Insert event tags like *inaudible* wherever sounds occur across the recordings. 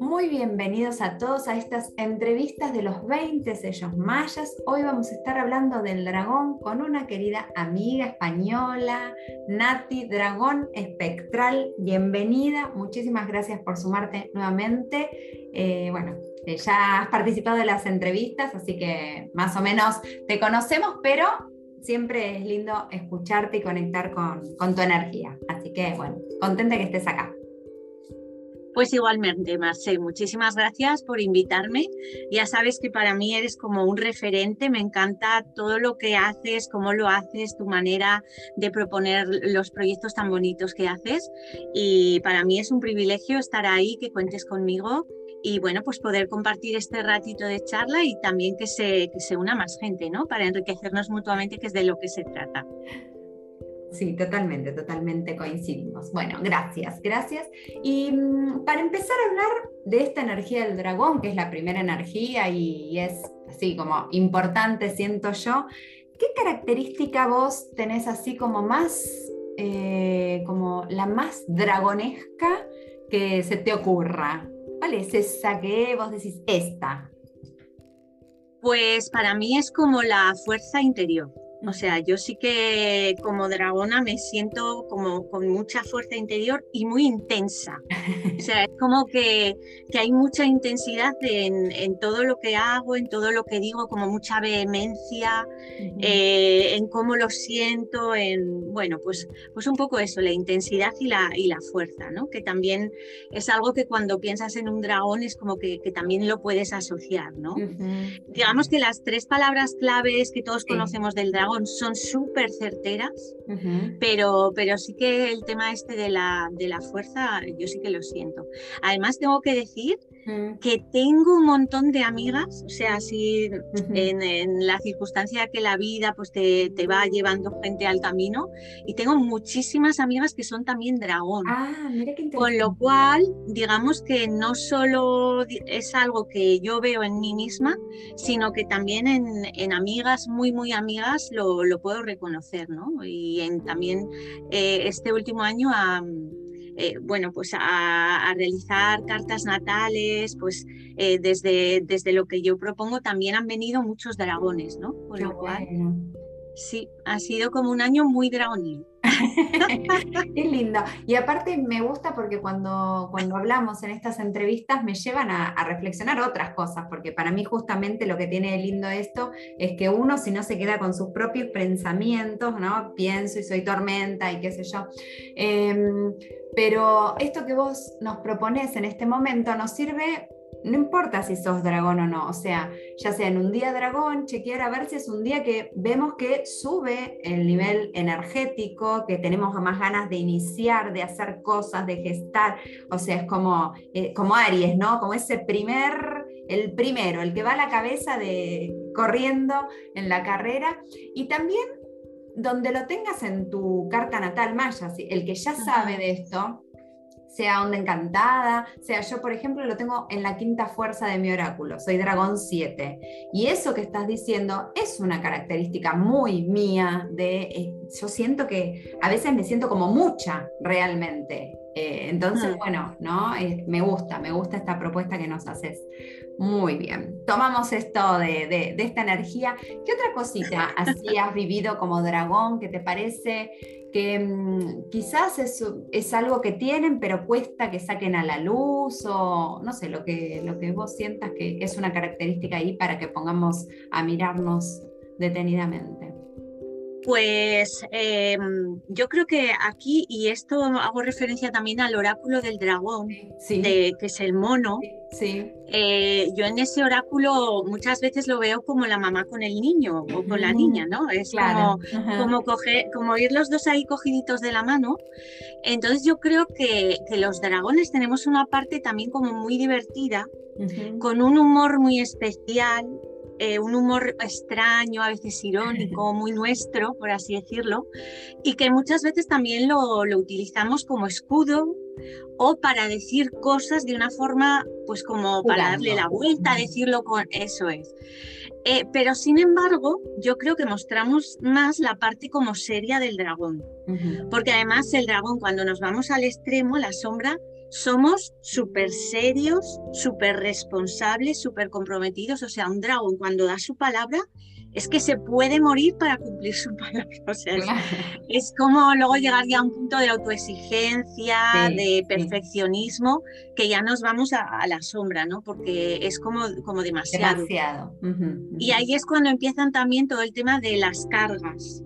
Muy bienvenidos a todos a estas entrevistas de los 20 sellos mayas. Hoy vamos a estar hablando del dragón con una querida amiga española, Nati, dragón espectral. Bienvenida, muchísimas gracias por sumarte nuevamente. Eh, bueno, eh, ya has participado de las entrevistas, así que más o menos te conocemos, pero siempre es lindo escucharte y conectar con, con tu energía. Así que bueno, contenta que estés acá. Pues igualmente, Marce, muchísimas gracias por invitarme. Ya sabes que para mí eres como un referente, me encanta todo lo que haces, cómo lo haces, tu manera de proponer los proyectos tan bonitos que haces. Y para mí es un privilegio estar ahí, que cuentes conmigo y bueno, pues poder compartir este ratito de charla y también que se, que se una más gente, ¿no? Para enriquecernos mutuamente, que es de lo que se trata. Sí, totalmente, totalmente coincidimos. Bueno, gracias, gracias. Y mm, para empezar a hablar de esta energía del dragón, que es la primera energía y, es así como importante, siento yo, ¿qué característica vos tenés así como más, eh, como la más dragonesca que se te ocurra? ¿Cuál es esa que vos decís, esta? Pues para mí es como la fuerza interior. O sea, yo sí que como dragona me siento como con mucha fuerza interior y muy intensa. O sea, es como que, que hay mucha intensidad en, en, todo lo que hago, en todo lo que digo, como mucha vehemencia, eh, en cómo lo siento, en, bueno, pues, pues un poco eso, la intensidad y la, y la fuerza, ¿no? Que también es algo que cuando piensas en un dragón es como que, que también lo puedes asociar, ¿no? Digamos que las tres palabras claves que todos conocemos del dragón son súper certeras, pero, pero sí que el tema este de la, de la fuerza, yo sí que lo siento. Además, tengo que decir que tengo un montón de amigas, o sea, si en, la circunstancia que la vida pues te, te, va llevando gente al camino, y tengo muchísimas amigas que son también dragón. Ah, Con lo cual, digamos que no solo es algo que yo veo en mí misma, sino que también en, en amigas muy, muy amigas lo, lo, puedo reconocer, ¿no? Y en, también eh, este último año a eh, bueno, pues a, realizar cartas natales, pues eh, desde, desde lo que yo propongo también han venido muchos dragones, ¿no? Por lo cual, sí, ha sido como un año muy dragonil. *laughs* Qué lindo. Y aparte me gusta porque cuando, cuando hablamos en estas entrevistas me llevan a, reflexionar otras cosas, porque para mí justamente lo que tiene de lindo esto es que uno si no se queda con sus propios pensamientos, ¿no? Pienso y soy tormenta y qué sé yo. Em, pero esto que vos nos propones en este momento nos sirve no importa si sos dragón o no, o sea, ya sea en un día dragón, chequear a ver si es un día que vemos que sube el nivel energético, que tenemos más ganas de iniciar, de hacer cosas, de gestar, o sea, es como, eh, como Aries, ¿no? Como ese primer, el primero, el que va a la cabeza de corriendo en la carrera, y también donde lo tengas en tu carta natal maya, el que ya sabe de esto, sea Onda Encantada, sea yo, por ejemplo, lo tengo en la quinta fuerza de mi oráculo, soy dragón 7. Y eso que estás diciendo es una característica muy mía de, eh, yo siento que a veces me siento como mucha realmente. Eh, entonces, mm. bueno, ¿no? Eh, me gusta, me gusta esta propuesta que nos haces. Muy bien, tomamos esto de, de, de esta energía. ¿Qué otra cosita *laughs* así has vivido como dragón que te parece que mm, quizás es, es, algo que tienen, pero cuesta que saquen a la luz o no sé, lo que, lo que vos sientas que es una característica ahí para que pongamos a mirarnos detenidamente. Pues em, yo creo que aquí, y esto hago referencia también al oráculo del dragón, que es el mono. Sí. Eh, yo en ese oráculo muchas veces lo veo como la mamá con el niño o con la niña, ¿no? Es como, como, como ir los dos ahí cogiditos de la mano. Entonces yo creo que, que los dragones tenemos una parte también como muy divertida, con un humor muy especial, eh, un humor extraño, a veces irónico, *laughs* muy nuestro, por así decirlo, y que muchas veces también lo, lo utilizamos como escudo o para decir cosas de una forma, pues como para darle la vuelta, decirlo con eso es. Eh, pero sin embargo, yo creo que mostramos más la parte como seria del dragón. Porque además el dragón, cuando nos vamos al extremo, la sombra, somos súper serios, súper responsables, súper comprometidos. O sea, un dragón cuando da su palabra es que se puede morir para cumplir su *laughs* palabra. O sea, es, como luego llegar ya a un punto de autoexigencia, de perfeccionismo, que ya nos vamos a, la sombra, ¿no? Porque es como, como demasiado. Demasiado. Y ahí es cuando empiezan también todo el tema de las cargas.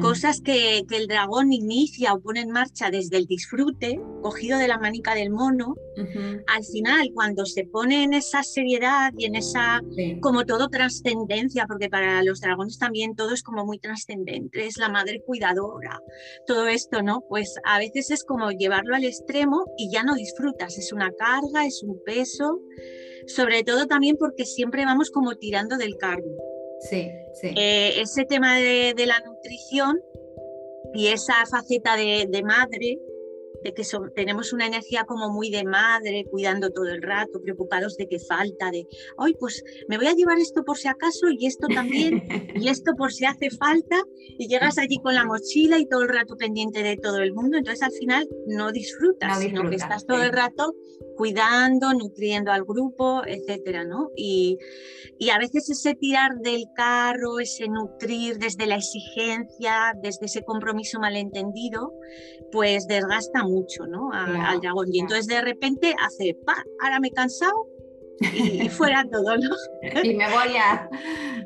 Cosas que, el dragón inicia o pone en marcha desde el disfrute, cogido de la manica del mono. Al final, cuando se pone en esa seriedad y en esa, como todo trascendencia, porque para los dragones también todo es como muy trascendente, es la madre cuidadora, todo esto, ¿no? Pues a veces es como llevarlo al extremo y ya no disfrutas, es una carga, es un peso, sobre todo también porque siempre vamos como tirando del cargo. Sí, sí. Eh, ese tema de, la nutrición y esa faceta de, madre, de que tenemos una energía como muy de madre, cuidando todo el rato, preocupados de que falta, de, hoy pues me voy a llevar esto por si acaso y esto también, y *laughs* esto por si hace falta, y llegas allí con la mochila y todo el rato pendiente de todo el mundo, entonces al final no disfrutas, sino que estás todo el rato cuidando, nutriendo al grupo, etcétera, ¿no? Y, y, a veces ese tirar del carro, ese nutrir desde la exigencia, desde ese compromiso malentendido, pues desgasta mucho, ¿no? al dragón. Y entonces de repente hace, pa, ahora me he cansado, y, *laughs* fuera todo, ¿no? y me voy a,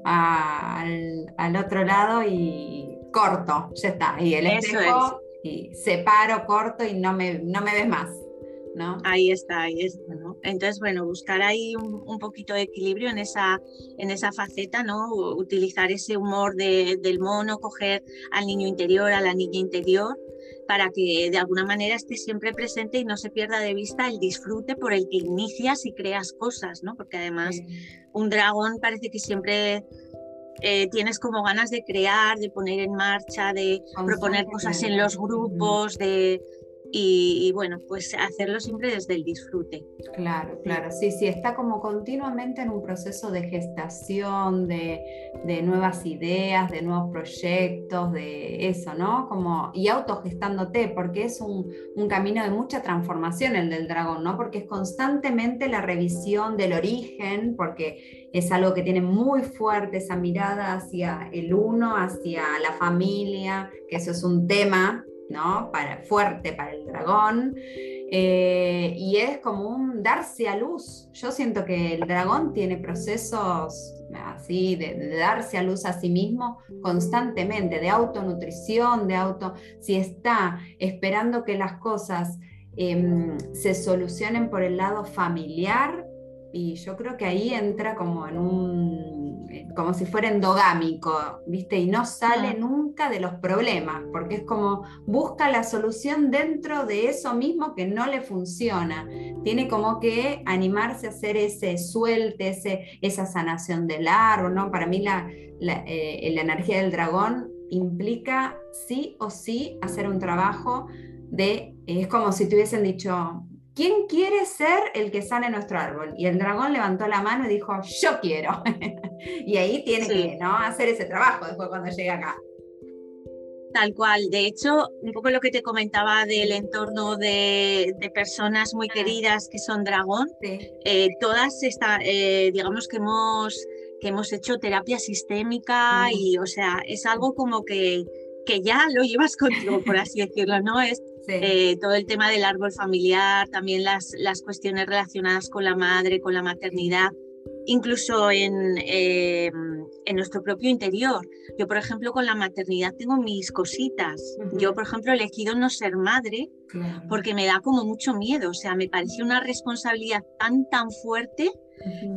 al, al, otro lado y corto, ya está. Y el espejo, y separo, corto y no me, no me ves más. Ahí está, ahí está, ¿no? Entonces, bueno, buscar ahí un, poquito de equilibrio en esa, en esa faceta, ¿no? Utilizar ese humor del mono, coger al niño interior, a la niña interior, para que de alguna manera esté siempre presente y no se pierda de vista el disfrute por el que inicias y creas cosas, ¿no? Porque además un dragón parece que siempre eh, tienes como ganas de crear, de poner en marcha, de proponer cosas en los grupos, de, y, bueno, pues hacerlo siempre desde el disfrute. Claro, claro, sí, sí, está como continuamente en un proceso de gestación, de, nuevas ideas, de nuevos proyectos, de eso, ¿no? Como, y autogestándote, porque es un, un camino de mucha transformación el del dragón, ¿no? Porque es constantemente la revisión del origen, porque es algo que tiene muy fuerte esa mirada hacia el uno, hacia la familia, que eso es un tema ¿no? Para, fuerte para el dragón. Eh, y es como un darse a luz. Yo siento que el dragón tiene procesos así de, darse a luz a sí mismo constantemente, de autonutrición, de auto. Si está esperando que las cosas em, se solucionen por el lado familiar, y yo creo que ahí entra como en un, eh, como si fuera endogámico, ¿viste? Y no sale nunca de los problemas, porque es como busca la solución dentro de eso mismo que no le funciona. Tiene como que animarse a hacer ese suelte, ese, esa sanación del árbol, ¿no? Para mí la, la, eh, la energía del dragón implica sí o sí hacer un trabajo de, es como si te hubiesen dicho, ¿quién quiere ser el que sane nuestro árbol? Y el dragón levantó la mano y dijo, yo quiero. *laughs* y ahí tiene que ¿no? hacer ese trabajo después cuando llegue acá. Tal cual. De hecho, un poco lo que te comentaba del entorno de, personas muy ah. queridas que son dragón, eh, todas está, eh, digamos que hemos, que hemos hecho terapia sistémica y, o sea, es algo como que, que ya lo llevas *laughs* contigo, por así decirlo, ¿no? Es eh, todo el tema del árbol familiar, también las, las cuestiones relacionadas con la madre, con la maternidad, incluso en, eh, en nuestro propio interior. Yo, por ejemplo, con la maternidad tengo mis cositas. Yo, por ejemplo, he elegido no ser madre porque me da como mucho miedo, o sea, me parece una responsabilidad tan, tan fuerte.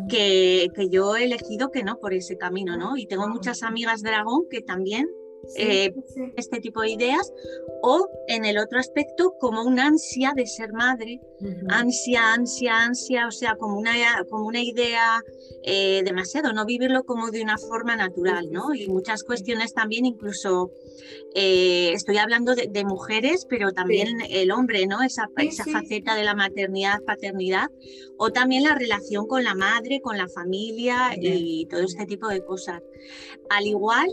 que, que, yo he elegido que no por ese camino, ¿no? Y tengo muchas amigas dragón que también eh, este tipo de ideas, o en el otro aspecto como un ansia de ser madre, ansia, ansia, ansia, o sea, como una, como una idea eh, demasiado, no vivirlo como de una forma natural, ¿no? Y muchas cuestiones también, incluso eh, estoy hablando de, mujeres, pero también el hombre, ¿no? Esa, esa faceta de la maternidad, paternidad, o también la relación con la madre, con la familia y todo este tipo de cosas. Al igual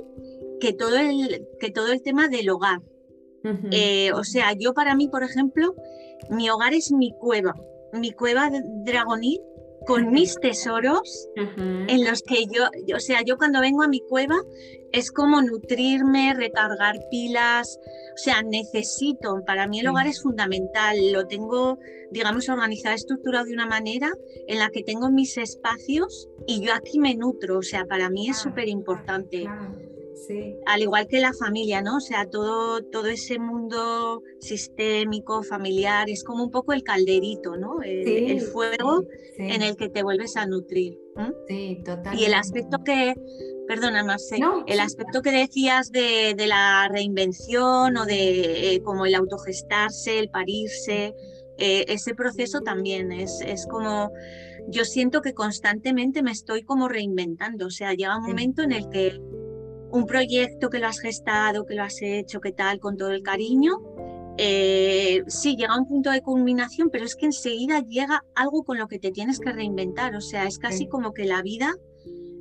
que todo el, que todo el tema del hogar. Eh, o sea, yo para mí, por ejemplo, mi hogar es mi cueva, mi cueva de dragonil con mis tesoros en los que yo, o sea, yo cuando vengo a mi cueva es como nutrirme, recargar pilas, o sea, necesito, para mí el hogar es fundamental, lo tengo, digamos, organizado, estructurado de una manera en la que tengo mis espacios y yo aquí me nutro, o sea, para mí es súper importante. Al igual que la familia, ¿no? O sea, todo, todo ese mundo sistémico, familiar, es como un poco el calderito, ¿no? El, fuego en el que te vuelves a nutrir. Sí, totalmente. Y el aspecto que, perdona, más el aspecto que decías de, la reinvención o de eh, como el autogestarse, el parirse, eh, ese proceso también es, es como yo siento que constantemente me estoy como reinventando, o sea, llega un momento en el que un proyecto que lo has gestado, que lo has hecho, que tal, con todo el cariño, eh, sí, llega a un punto de culminación, pero es que enseguida llega algo con lo que te tienes que reinventar. O sea, es casi como que la vida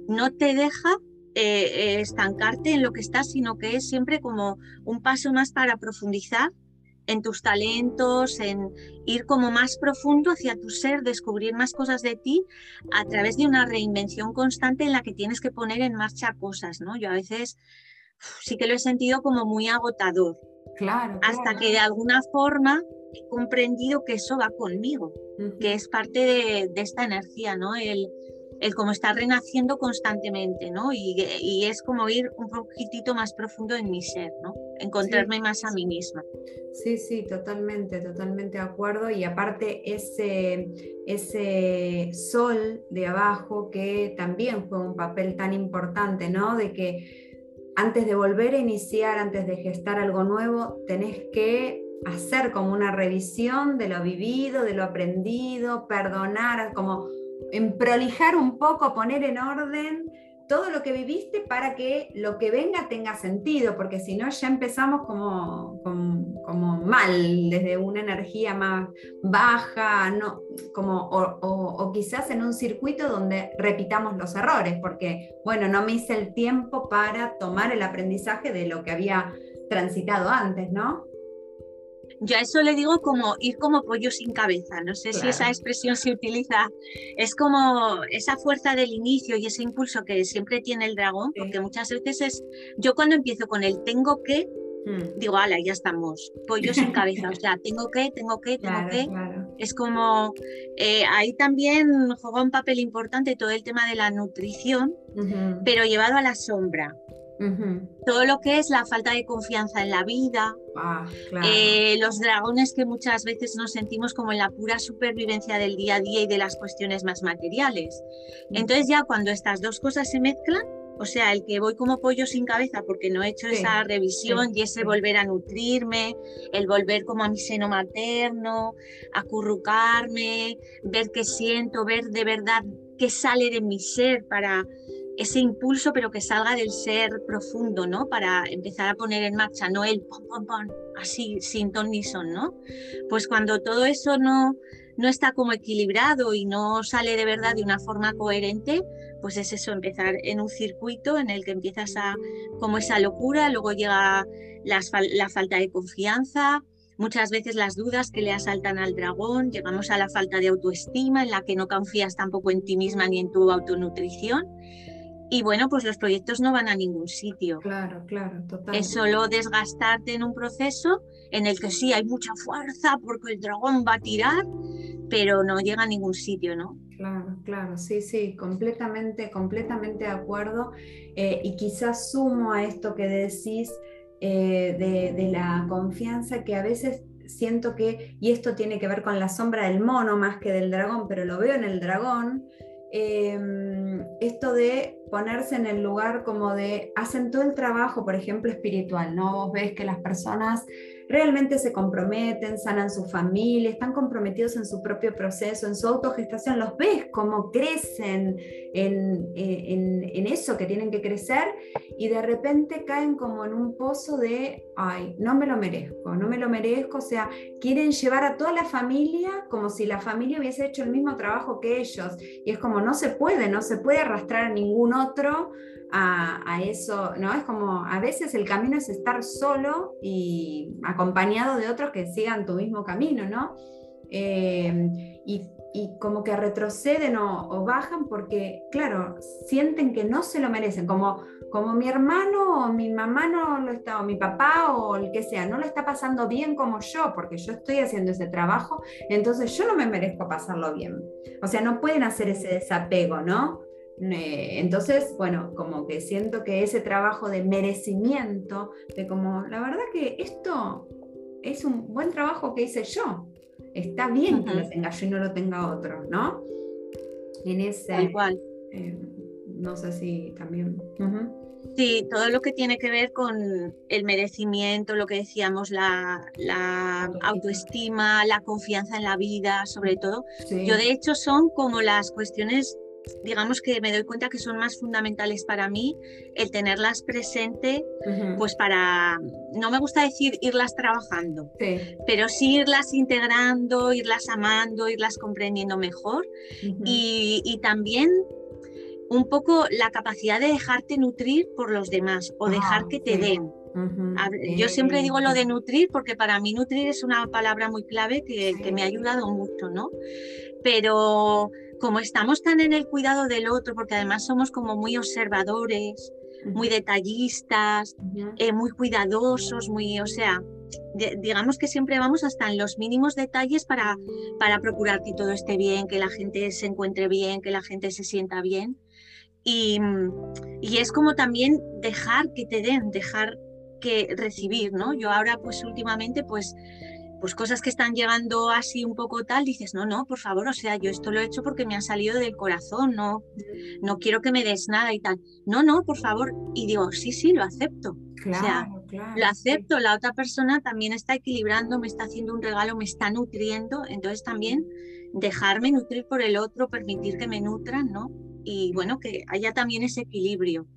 no te deja eh, eh, estancarte en lo que estás, sino que es siempre como un paso más para profundizar en tus talentos, en ir como más profundo hacia tu ser, descubrir más cosas de ti a través de una reinvención constante en la que tienes que poner en marcha cosas, ¿no? Yo a veces sí que lo he sentido como muy agotador. Claro. Hasta que de alguna forma he comprendido que eso va conmigo, que es parte de, de, esta energía, ¿no? El, el como estar renaciendo constantemente, ¿no? Y, es como ir un poquitito más profundo en mi ser, ¿no? Encontrarme más a mí misma. Sí, sí, totalmente, totalmente de acuerdo. Y aparte ese, ese sol de abajo que también fue un papel tan importante, ¿no? De que antes de volver a iniciar, antes de gestar algo nuevo, tenés que hacer como una revisión de lo vivido, de lo aprendido, perdonar, como en prolijar un poco, poner en orden todo lo que viviste para que lo que venga tenga sentido, porque si no ya empezamos como, como, mal, desde una energía más baja, no, como, o, quizás en un circuito donde repitamos los errores, porque bueno, no me hice el tiempo para tomar el aprendizaje de lo que había transitado antes, ¿no? Yo a eso le digo como ir como pollo sin cabeza. No sé si esa expresión se utiliza. Es como esa fuerza del inicio y ese impulso que siempre tiene el dragón, porque muchas veces es, yo cuando empiezo con el tengo que, hmm. digo, ala, ya estamos, pollo sin cabeza. O sea, tengo que, tengo que, tengo que. Es como, eh, ahí también juega un papel importante todo el tema de la nutrición, pero llevado a la sombra. Todo lo que es la falta de confianza en la vida, ah, eh, los dragones que muchas veces nos sentimos como en la pura supervivencia del día a día y de las cuestiones más materiales. Entonces ya cuando estas dos cosas se mezclan, o sea, el que voy como pollo sin cabeza porque no he hecho esa revisión y ese volver a nutrirme, el volver como a mi seno materno, acurrucarme, ver qué siento, ver de verdad qué sale de mi ser para ese impulso, pero que salga del ser profundo, ¿no? Para empezar a poner en marcha, no el pom, pom, pom, así, sin ton ni son, ¿no? Pues cuando todo eso no, no está como equilibrado y no sale de verdad de una forma coherente, pues es eso, empezar en un circuito en el que empiezas a, como esa locura, luego llega la falta de confianza, muchas veces las dudas que le asaltan al dragón, llegamos a la falta de autoestima en la que no confías tampoco en ti misma ni en tu autonutrición y bueno, pues los proyectos no van a ningún sitio. Claro, claro, total. Es solo desgastarte en un proceso en el que sí hay mucha fuerza porque el dragón va a tirar, pero no llega a ningún sitio, ¿no? Claro, claro, sí, sí, completamente, completamente de acuerdo. Eh, y quizás sumo a esto que decís eh, de, de la confianza que a veces siento que, y esto tiene que ver con la sombra del mono más que del dragón, pero lo veo en el dragón, Em, esto de ponerse en el lugar como de, hacen todo el trabajo, por ejemplo, espiritual, ¿no? Vos ves que las personas realmente se comprometen, sanan su familia, están comprometidos en su propio proceso, en su autogestación, los ves cómo crecen en, en, eso que tienen que crecer y de repente caen como en un pozo de, ay, no me lo merezco, no me lo merezco, o sea, quieren llevar a toda la familia como si la familia hubiese hecho el mismo trabajo que ellos y es como no se puede, no se puede arrastrar a ningún otro a, eso, ¿no? Es como a veces el camino es estar solo y acompañado de otros que sigan tu mismo camino, ¿no? Eh, y, como que retroceden o, bajan porque, claro, sienten que no se lo merecen, como, como mi hermano o mi mamá no lo está, o mi papá o el que sea, no lo está pasando bien como yo, porque yo estoy haciendo ese trabajo, entonces yo no me merezco pasarlo bien. O sea, no pueden hacer ese desapego, ¿no? Entonces, bueno, como que siento que ese trabajo de merecimiento, de como, la verdad que esto es un buen trabajo que hice yo. Está bien que lo tenga yo y no lo tenga otro, ¿no? En ese... Igual. Eh, no sé si también... Sí, todo lo que tiene que ver con el merecimiento, lo que decíamos, la, autoestima, la confianza en la vida, sobre todo. Yo de hecho son como las cuestiones digamos que me doy cuenta que son más fundamentales para mí el tenerlas presente, pues para, no me gusta decir irlas trabajando, pero sí irlas integrando, irlas amando, irlas comprendiendo mejor. Y, también un poco la capacidad de dejarte nutrir por los demás o dejar que te den. Yo siempre digo lo de nutrir porque para mí nutrir es una palabra muy clave que, que me ha ayudado mucho, ¿no? Pero como estamos tan en el cuidado del otro, porque además somos como muy observadores, muy detallistas, eh, muy cuidadosos, muy, o sea, digamos que siempre vamos hasta en los mínimos detalles para, para procurar que todo esté bien, que la gente se encuentre bien, que la gente se sienta bien. Y, y es como también dejar que te den, dejar que recibir, ¿no? Yo ahora pues últimamente pues pues cosas que están llegando así un poco tal, dices, no, no, por favor, o sea, yo esto lo he hecho porque me ha salido del corazón, no, no quiero que me des nada y tal. No, no, por favor. Y digo, sí, sí, lo acepto. Claro, o sea, lo acepto, la otra persona también está equilibrando, me está haciendo un regalo, me está nutriendo, entonces también dejarme nutrir por el otro, permitir que me nutran, ¿no? Y bueno, que haya también ese equilibrio.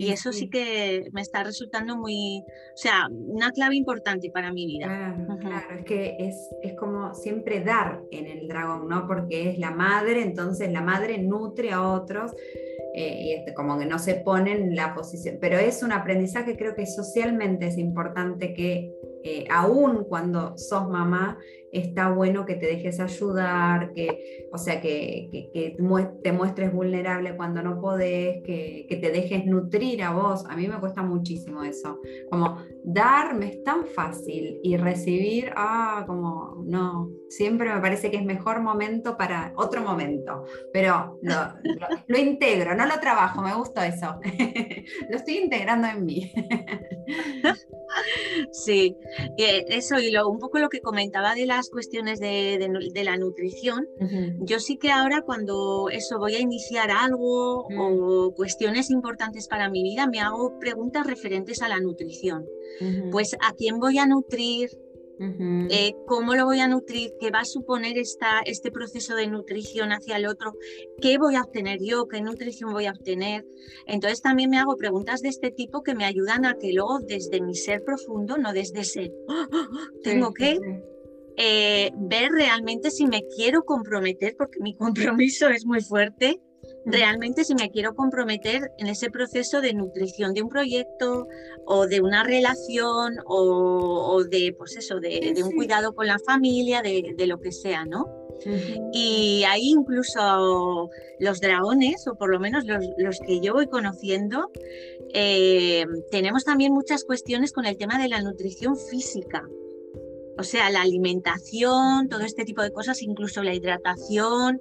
Y eso sí que me está resultando muy, o sea, una clave importante para mi vida. Claro, claro, es que es, es, como siempre dar en el dragón, ¿no? Porque es la madre, entonces la madre nutre a otros eh, y este, como que no se pone en la posición, pero es un aprendizaje, creo que socialmente es importante que eh, aún cuando sos mamá, está bueno que te dejes ayudar, que, o sea, que, que, te muestres vulnerable cuando no podés, que, que, te dejes nutrir a vos. A mí me cuesta muchísimo eso. Como dar me es tan fácil y recibir, ah, como no, siempre me parece que es mejor momento para otro momento, pero lo, lo *laughs* integro, no lo trabajo, me gusta eso. *laughs* lo estoy integrando en mí. *laughs* Sí, eso y lo, un poco lo que comentaba de las cuestiones de, la nutrición, yo sí que ahora cuando eso voy a iniciar algo o cuestiones importantes para mi vida, me hago preguntas referentes a la nutrición. Pues a quién voy a nutrir, eh, ¿Cómo lo voy a nutrir? ¿Qué va a suponer esta, este proceso de nutrición hacia el otro? ¿Qué voy a obtener yo? ¿Qué nutrición voy a obtener? Entonces también me hago preguntas de este tipo que me ayudan a que luego desde mi ser profundo, no desde ese, ¡Ah, ah, ah! tengo que eh, ver realmente si me quiero comprometer, porque mi *laughs* compromiso es muy fuerte, realmente si me quiero comprometer en ese proceso de nutrición de un proyecto o de una relación o, de, pues eso, de, un cuidado con la familia, de, lo que sea, ¿no? Y ahí incluso los dragones, o por lo menos los, que yo voy conociendo, eh, tenemos también muchas cuestiones con el tema de la nutrición física. O sea, la alimentación, todo este tipo de cosas, incluso la hidratación.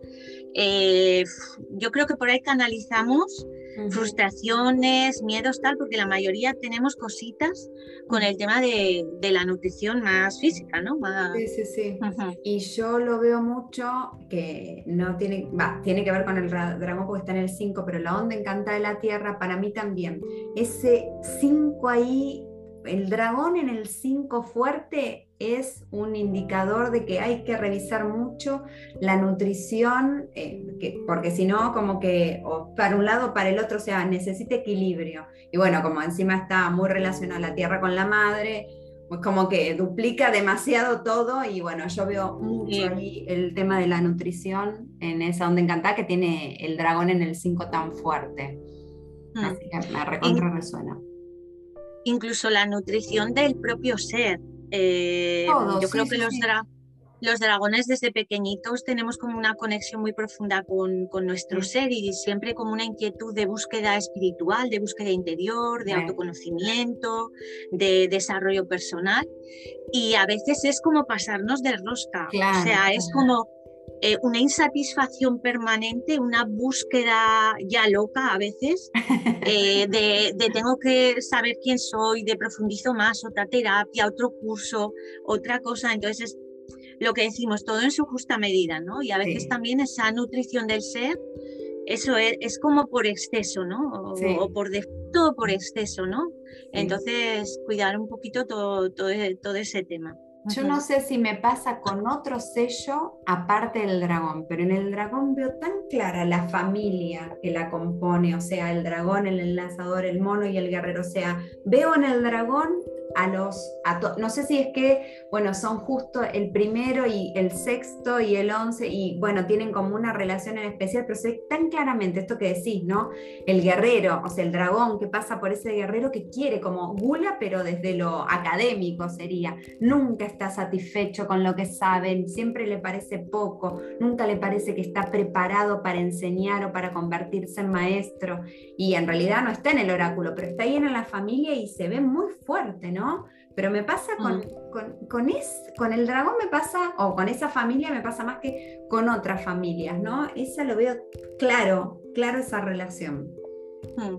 Eh, yo creo que por ahí canalizamos frustraciones, miedos, tal, porque la mayoría tenemos cositas con el tema de, la nutrición más física, ¿no? Sí, sí, sí. Y yo lo veo mucho que no tiene, va, tiene que ver con el dragón porque está en el 5, pero la onda encantada de la Tierra para mí también. Ese 5 ahí el dragón en el 5 fuerte es un indicador de que hay que revisar mucho la nutrición, eh, porque si no, como que para un lado o para el otro, o sea, necesita equilibrio. Y bueno, como encima está muy relacionada la tierra con la madre, pues como que duplica demasiado todo y bueno, yo veo mucho ahí el tema de la nutrición en esa onda encantada que tiene el dragón en el 5 tan fuerte. Mm. Así que me recontra resuena incluso la nutrición del propio ser. Eh, yo creo que los, los, dragones desde pequeñitos tenemos como una conexión muy profunda con, con nuestro ser y siempre como una inquietud de búsqueda espiritual, de búsqueda interior, de autoconocimiento, de desarrollo personal. Y a veces es como pasarnos de rosca. o sea, es como eh, una insatisfacción permanente, una búsqueda ya loca a veces, *laughs* eh, de, tengo que saber quién soy, de profundizo más, otra terapia, otro curso, otra cosa. Entonces, lo que decimos, todo en su justa medida, ¿no? Y a veces también esa nutrición del ser, eso es, como por exceso, ¿no? O, por defecto o por exceso, ¿no? Entonces, cuidar un poquito todo, todo, todo ese tema. Yo no sé si me pasa con otro sello aparte del dragón, pero en el dragón veo tan clara la familia que la compone, o sea, el dragón, el enlazador, el mono y el guerrero. O sea, veo en el dragón a los, no sé si es que, bueno, son justo el primero y el sexto y el once y bueno, tienen como una relación en especial, pero se ve tan claramente esto que decís, ¿no? El guerrero, o sea, el dragón que pasa por ese guerrero que quiere como gula, pero desde lo académico sería, nunca está satisfecho con lo que saben, siempre le parece poco, nunca le parece que está preparado para enseñar o para convertirse en maestro y en realidad no está en el oráculo, pero está ahí en la familia y se ve muy fuerte, ¿no? Pero me pasa con, mm. con, con, el dragón, me pasa, o con esa familia me pasa más que con otras familias, ¿no? Esa lo veo claro, claro esa relación. Mm.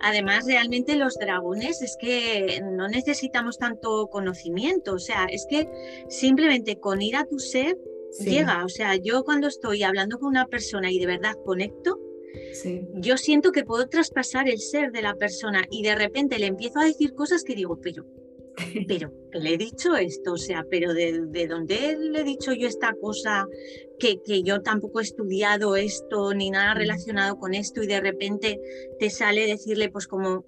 Además, realmente los dragones es que no necesitamos tanto conocimiento, o sea, es que simplemente con ir a tu ser llega, o sea, yo cuando estoy hablando con una persona y de verdad conecto, yo siento que puedo traspasar el ser de la persona y de repente le empiezo a decir cosas que digo, pero, *laughs* pero, le he dicho esto? O sea, pero ¿de, dónde le he dicho yo esta cosa que, que, yo tampoco he estudiado esto ni nada mm. relacionado con esto y de repente te sale decirle pues como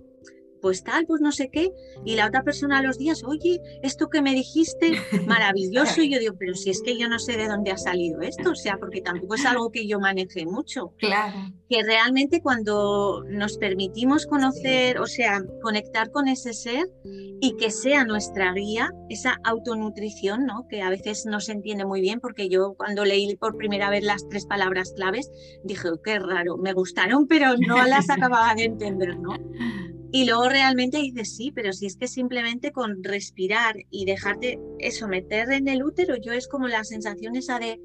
pues tal, pues no sé qué, y la otra persona a los días, oye, esto que me dijiste, maravilloso, y yo digo, pero si es que yo no sé de dónde ha salido esto, o sea, porque tampoco es algo que yo maneje mucho. Claro. Que realmente cuando nos permitimos conocer, o sea, conectar con ese ser y que sea nuestra guía, esa autonutrición, ¿no? Que a veces no se entiende muy bien, porque yo cuando leí por primera vez las tres palabras claves, dije, oh, qué raro, me gustaron, pero no las *laughs* acababa de entender, ¿no? Y luego realmente dices, sí, pero si es que simplemente con respirar y dejarte eso, meter en el útero, yo es como la sensación esa de,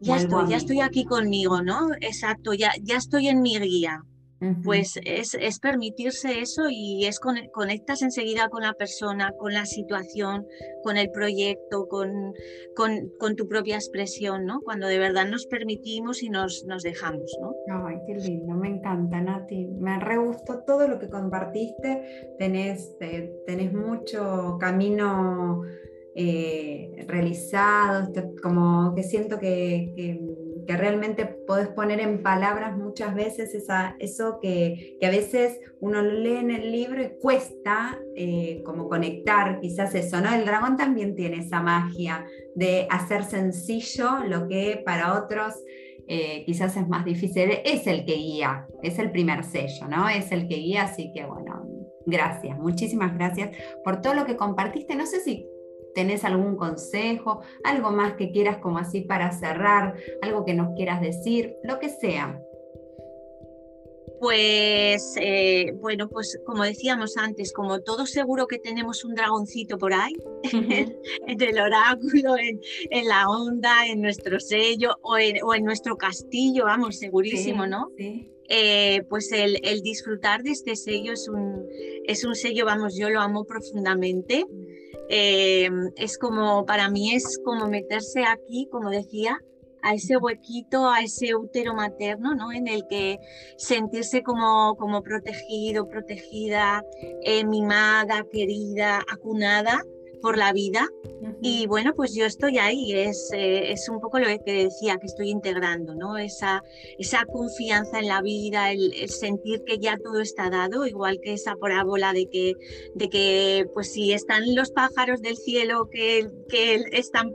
ya estoy, ya estoy aquí conmigo, ¿no? Exacto, ya, ya estoy en mi guía. Pues es, es, permitirse eso y es conectas enseguida con la persona, con la situación, con el proyecto, con, con, con, tu propia expresión, ¿no? Cuando de verdad nos permitimos y nos, nos dejamos, ¿no? Ay, qué lindo, me encanta, Nati. Me re gustó todo lo que compartiste. Tenés, tenés mucho camino eh, realizado, como que siento que que realmente podés poner en palabras muchas veces esa, eso que, a veces uno lee en el libro y cuesta eh, como conectar quizás eso, ¿no? El dragón también tiene esa magia de hacer sencillo lo que para otros eh, quizás es más difícil, es el que guía, es el primer sello, ¿no? Es el que guía, así que bueno, gracias, muchísimas gracias por todo lo que compartiste. No sé si tenés algún consejo, algo más que quieras como así para cerrar, algo que nos quieras decir, lo que sea. Pues eh, bueno, pues como decíamos antes, como todo seguro que tenemos un dragoncito por ahí, *laughs* en el oráculo, en, la onda, en nuestro sello o en, nuestro castillo, vamos, segurísimo, ¿no? eh, pues el, disfrutar de este sello es un, es un sello, vamos, yo lo amo profundamente. Eh, es como, para mí es como meterse aquí, como decía, a ese huequito, a ese útero materno, ¿no? En el que sentirse como, como protegido, protegida, eh, mimada, querida, acunada por la vida y bueno, pues yo estoy ahí, es, eh, es un poco lo que decía, que estoy integrando, ¿no? Esa, esa confianza en la vida, el, sentir que ya todo está dado, igual que esa parábola de que, de que pues si están los pájaros del cielo que, que están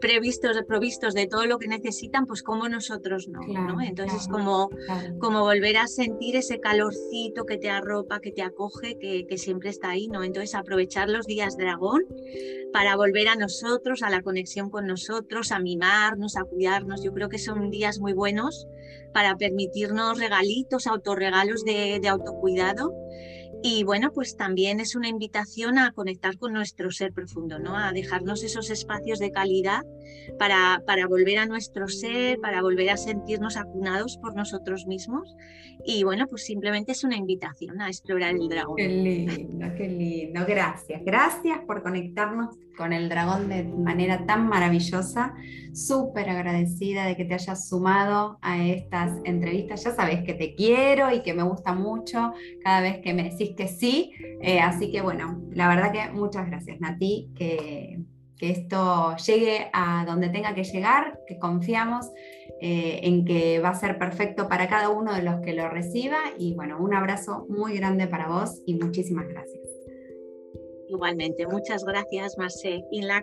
previstos, provistos de todo lo que necesitan, pues como nosotros no, ¿no? Entonces como, como volver a sentir ese calorcito que te arropa, que te acoge, que, que siempre está ahí, ¿no? Entonces aprovechar los días dragón para volver a nosotros, a la conexión con nosotros, a mimarnos, a cuidarnos. Yo creo que son días muy buenos para permitirnos regalitos, autorregalos de, de autocuidado y bueno, pues también es una invitación a conectar con nuestro ser profundo, ¿no? A dejarnos esos espacios de calidad para, para volver a nuestro ser, para volver a sentirnos acunados por nosotros mismos. Y bueno, pues simplemente es una invitación a explorar el dragón. Qué lindo, qué lindo. Gracias. Gracias por conectarnos con el dragón de manera tan maravillosa. Súper agradecida de que te hayas sumado a estas entrevistas. Ya sabes que te quiero y que me gusta mucho cada vez que me decís que sí. Eh, así que bueno, la verdad que muchas gracias, Nati, que, que esto llegue a donde tenga que llegar, que confiamos eh, en que va a ser perfecto para cada uno de los que lo reciba. Y bueno, un abrazo muy grande para vos y muchísimas gracias. Igualmente, muchas gracias, Marce. In la